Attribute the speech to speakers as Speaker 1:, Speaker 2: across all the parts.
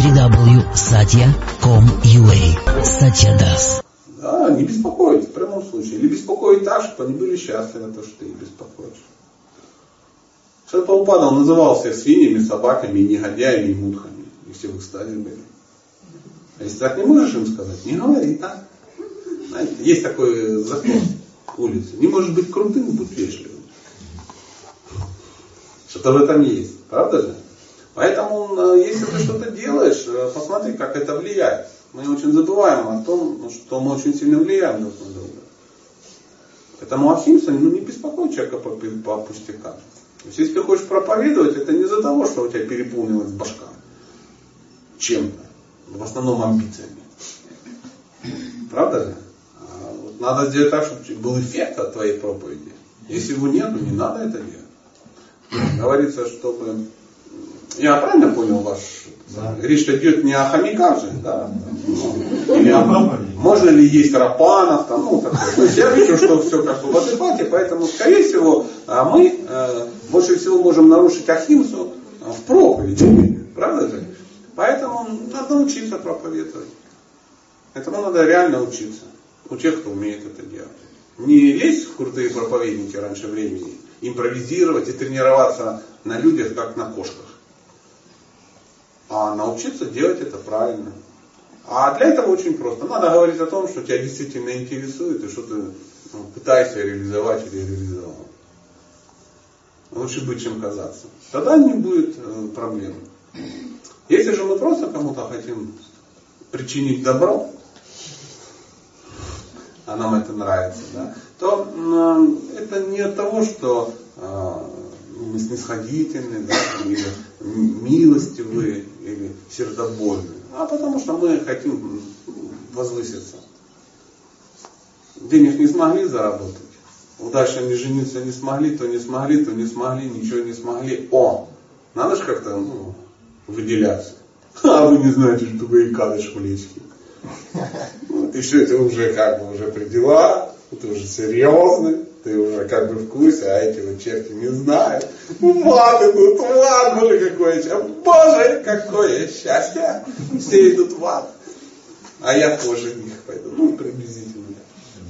Speaker 1: www.satya.com.ua Satya Das.
Speaker 2: Да, не беспокоить в прямом случае. Или беспокоить так, чтобы они были счастливы, то, что ты их беспокоишь. Шрапаупада, он называл всех свиньями, собаками, негодяями и мутхами. И все в были. А если так не можешь им сказать, не говори так. Знаете, есть такой закон улицы. Не можешь быть крутым, будь вежливым. Что-то в этом есть. Правда же? Поэтому, э, если ты что-то делаешь, э, посмотри, как это влияет. Мы очень забываем о том, что мы очень сильно влияем друг на друга. Поэтому Ахимса ну, не беспокой человека по, по пустякам. То есть, если ты хочешь проповедовать, это не из-за того, что у тебя переполнилась башка чем-то, в основном амбициями. Правда же? А надо сделать так, чтобы был эффект от твоей проповеди. Если его нет, не надо это делать. Говорится, чтобы я правильно понял ваш? Да. Речь идет не о хомяках же, да? Или о, можно ли есть рапанов, там, ну, такое. То есть я вижу, что все как бы в адеквате, поэтому, скорее всего, а мы э, больше всего можем нарушить ахимсу в проповеди. Правда же? Поэтому надо учиться проповедовать. Этому надо реально учиться. У тех, кто умеет это делать. Не лезть в крутые проповедники раньше времени, импровизировать и тренироваться на людях, как на кошках а научиться делать это правильно. А для этого очень просто. Надо говорить о том, что тебя действительно интересует и что ты ну, пытаешься реализовать или реализовал. Лучше быть, чем казаться. Тогда не будет э, проблем. Если же мы просто кому-то хотим причинить добро, а нам это нравится, да, то э, это не от того, что э, мы снисходительны, да, или милостивы, или сердобольны, а потому что мы хотим возвыситься. Денег не смогли заработать, удачно не жениться не смогли, то не смогли, то не смогли, ничего не смогли. О, надо же как-то ну, выделяться. А вы не знаете, что вы и кадыш в личке. Вот, все это уже как бы уже при делах, это уже серьезно ты уже как бы в курсе, а эти вот черти не знают. Вот идут в ад, боже, какое счастье. Боже, какое счастье. Все идут в ад. А я тоже в них пойду. Ну, приблизительно.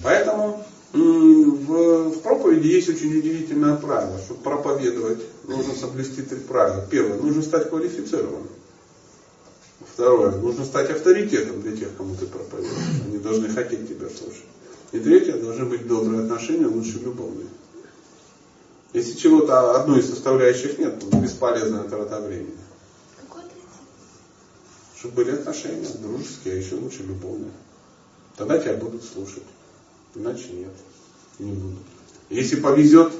Speaker 2: Поэтому в, в проповеди есть очень удивительное правило. Чтобы проповедовать, нужно соблюсти три правила. Первое, нужно стать квалифицированным. Второе, нужно стать авторитетом для тех, кому ты проповедуешь. Они должны хотеть тебя слушать. И третье, должны быть добрые отношения, лучше любовные. Если чего-то одной из составляющих нет, то бесполезная трата времени. Чтобы были отношения дружеские, а еще лучше любовные. Тогда тебя будут слушать. Иначе нет, не будут. Если повезет,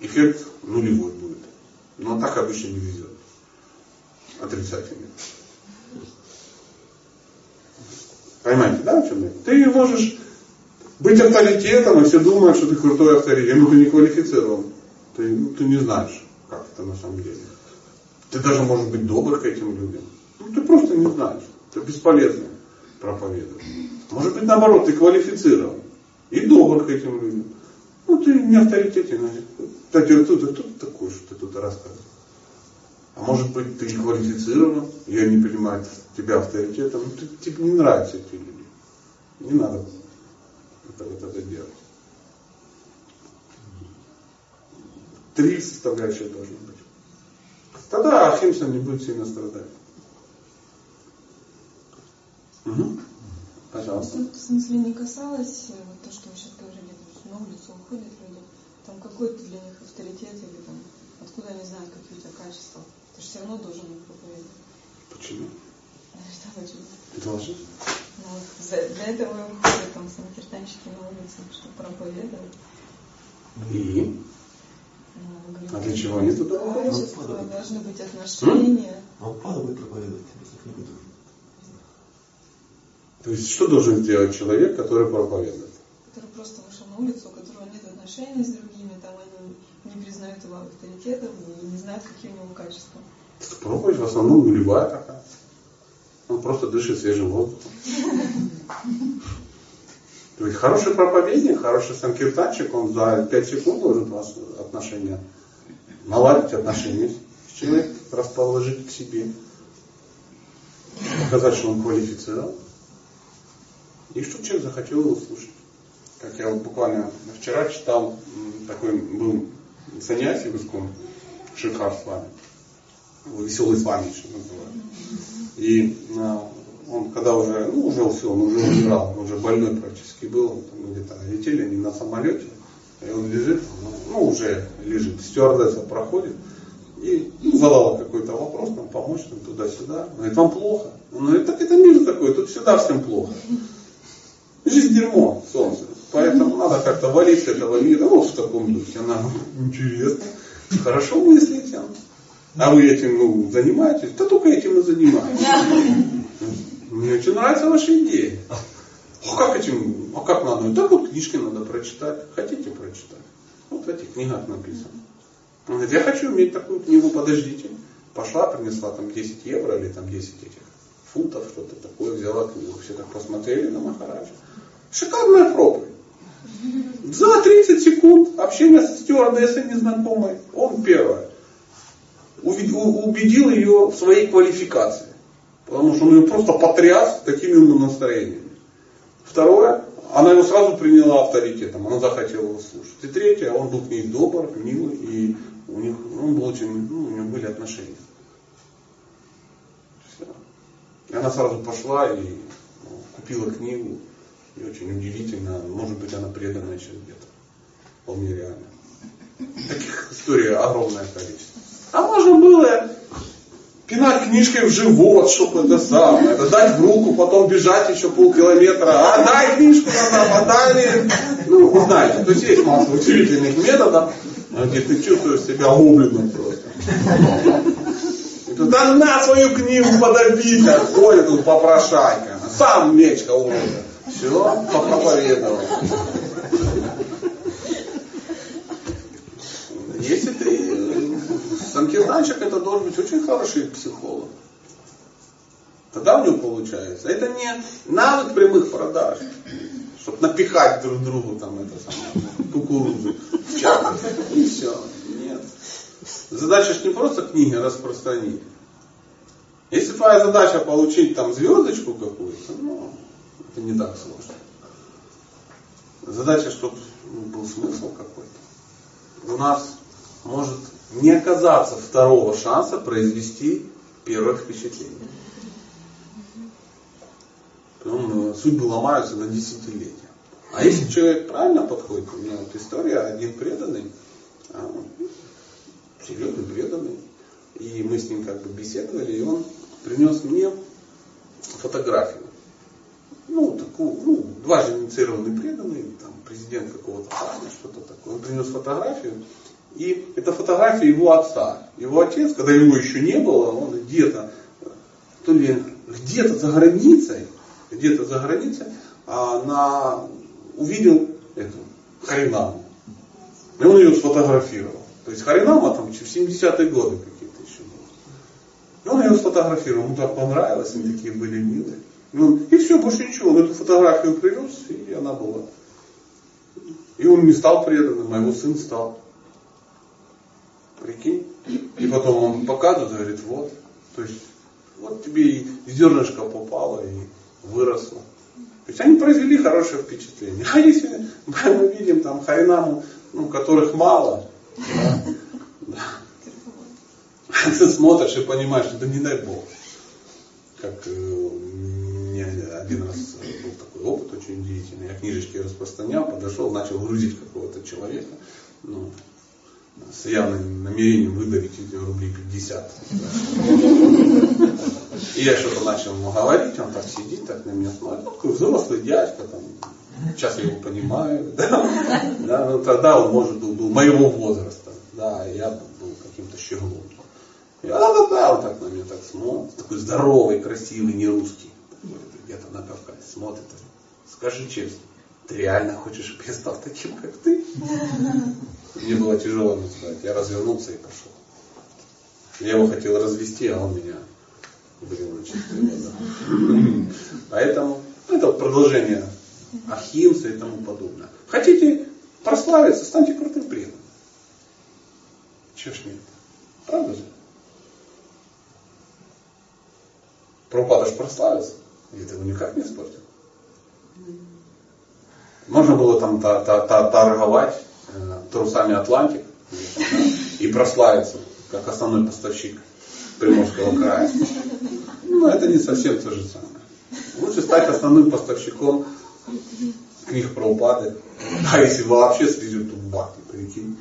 Speaker 2: эффект нулевой будет. Но так обычно не везет. Отрицательный. Понимаете, да, о чем я? Ты можешь быть авторитетом, и все думают, что ты крутой авторитет, но ты не квалифицирован. Ты, ну, ты не знаешь, как это на самом деле. Ты даже можешь быть добр к этим людям. Ну, ты просто не знаешь. Ты бесполезно проповедуешь. Может быть, наоборот, ты квалифицирован и добр к этим людям. Ну, ты не авторитетен. Кстати, вот тут, тут такой, что ты тут рассказываешь. А может быть, ты квалифицирован, я не понимаю тебя авторитетом. Ну, ты, тебе не нравятся эти люди. Не надо это, вот это делать. Три составляющих должны быть. Тогда Ахимса не будет сильно страдать. Угу. Пожалуйста.
Speaker 3: Тут в смысле не касалось э, вот то, что вы сейчас говорили, на улицу уходят люди, там какой то для них авторитет или там, откуда они знают, какие у тебя качества. Ты же все равно должен их проповедовать.
Speaker 2: Почему? Должен.
Speaker 3: Ну, для этого и выходят там санкиртанщики на улицу, чтобы проповедовать.
Speaker 2: И? Ну, а для чего они туда
Speaker 3: выходят? Должны быть отношения.
Speaker 4: А он пада будет проповедовать, если не будет.
Speaker 2: То есть что должен сделать человек, который проповедует?
Speaker 3: Который просто вышел на улицу, у которого нет отношений с другими, там они не признают его авторитетом и не знают, какие у него качества.
Speaker 2: Проповедь в основном нулевая такая. Он просто дышит свежим воздухом. То есть хороший проповедник, хороший санкиртанчик, он за 5 секунд может вас отношения наладить отношения с человеком, расположить к себе. сказать, что он квалифицирован. И что человек захотел его слушать. Как я вот буквально вчера читал, такой был занятие в Искон, Шикар с вами. Веселый вами еще называют. И а, он когда уже, ну уже все, он уже умирал, он уже больной практически был, где-то летели они на самолете, и он лежит, ну, ну уже лежит, стюардесса проходит, и ну, задала какой-то вопрос, там, помочь там, туда-сюда. Он говорит, вам плохо? Он говорит, так это мир такой, тут всегда всем плохо. Жизнь дерьмо, солнце. Поэтому надо как-то валить с этого мира, ну, в таком духе. Она, интересно, хорошо мыслите. А вы этим, ну, занимаетесь? Да только этим и занимаюсь. Мне очень нравятся ваши идеи. А как этим, а как надо? Так вот книжки надо прочитать. Хотите прочитать? Вот в этих книгах написано. Он говорит, я хочу иметь такую книгу, подождите. Пошла, принесла там 10 евро или там 10 этих фунтов, что-то такое, взяла книгу. Все так посмотрели на Махараджа. Шикарная проповедь. За 30 секунд общения со стюардессой незнакомой, он первое, убедил ее в своей квалификации. Потому что он ее просто потряс таким умным настроением. Второе, она его сразу приняла авторитетом, она захотела его слушать. И третье, он был к ней добр, милый, и у них, он был очень, ну, у него были отношения. Все. И она сразу пошла и ну, купила книгу. И очень удивительно, может быть, она предана еще где-то. Вполне реально. Таких историй огромное количество. А можно было пинать книжкой в живот, чтобы это самое, это дать в руку, потом бежать еще полкилометра, а дай книжку нам, отдали. Ну, вы знаете, то есть есть масса удивительных методов, где ты чувствуешь себя гоблином просто. Да на свою книгу подобить, ходит тут попрошайка, сам мечка урода. Все, попроповедовал. Санкиртанчик это должен быть очень хороший психолог. Тогда у него получается. Это не навык прямых продаж, чтобы напихать друг другу там это самое, кукурузу. И все. Нет. Задача же не просто книги распространить. Если твоя задача получить там звездочку какую-то, ну, это не так сложно. Задача, чтобы был смысл какой-то. У нас может не оказаться второго шанса произвести первое впечатление. Потом судьбы ломаются на десятилетия. А если человек правильно подходит, у меня вот история, один преданный, а, серьезный преданный, и мы с ним как бы беседовали, и он принес мне фотографию. Ну, такую, ну, дважды инициированный преданный, там, президент какого-то храма, что-то такое. Он принес фотографию, и это фотография его отца. Его отец, когда его еще не было, он где-то, то ли где-то за границей, где-то за границей, а, на, увидел эту Харинаму. И он ее сфотографировал. То есть Харинама там в 70-е годы какие-то еще были. И он ее сфотографировал, ему так понравилось, они такие были милые. И, он, и все, больше ничего. Он эту фотографию привез, и она была. И он не стал преданным, а его сын стал. Прикинь. И потом он показывает, говорит, вот. То есть, вот тебе и зернышко попало и выросло. То есть они произвели хорошее впечатление. А если мы видим там хайнаму, ну, которых мало, ты смотришь и понимаешь, что да не дай Бог. Как э, мне один раз был такой опыт очень удивительный. Я книжечки распространял, подошел, начал грузить какого-то человека. Ну, с явным намерением выдавить эти рублей 50. И я что-то начал ему говорить, он так сидит, так на меня смотрит. Такой взрослый дядька, там, сейчас я его понимаю. Да? Да, ну, тогда он, может, был, был моего возраста. Да, я был каким-то щеглом. И да, да, да, он так на меня так смотрит. Такой здоровый, красивый, не русский. Где-то на Кавказе смотрит. Скажи честно, ты реально хочешь, чтобы я стал таким, как ты? Мне было тяжело сказать. Я развернулся и пошел. Я его хотел развести, а он меня чистую воду. Поэтому это продолжение Ахимса и тому подобное. Хотите прославиться, станьте крутым преданным. Чего ж нет? Правда же? Прабхупада же прославился. И этого никак не испортил. Можно было там та- та- та- торговать трусами Атлантик и прославиться как основной поставщик Приморского края. Но это не совсем то же самое. Лучше стать основным поставщиком книг Прабхупады. А если вообще в бхакти, прикинь.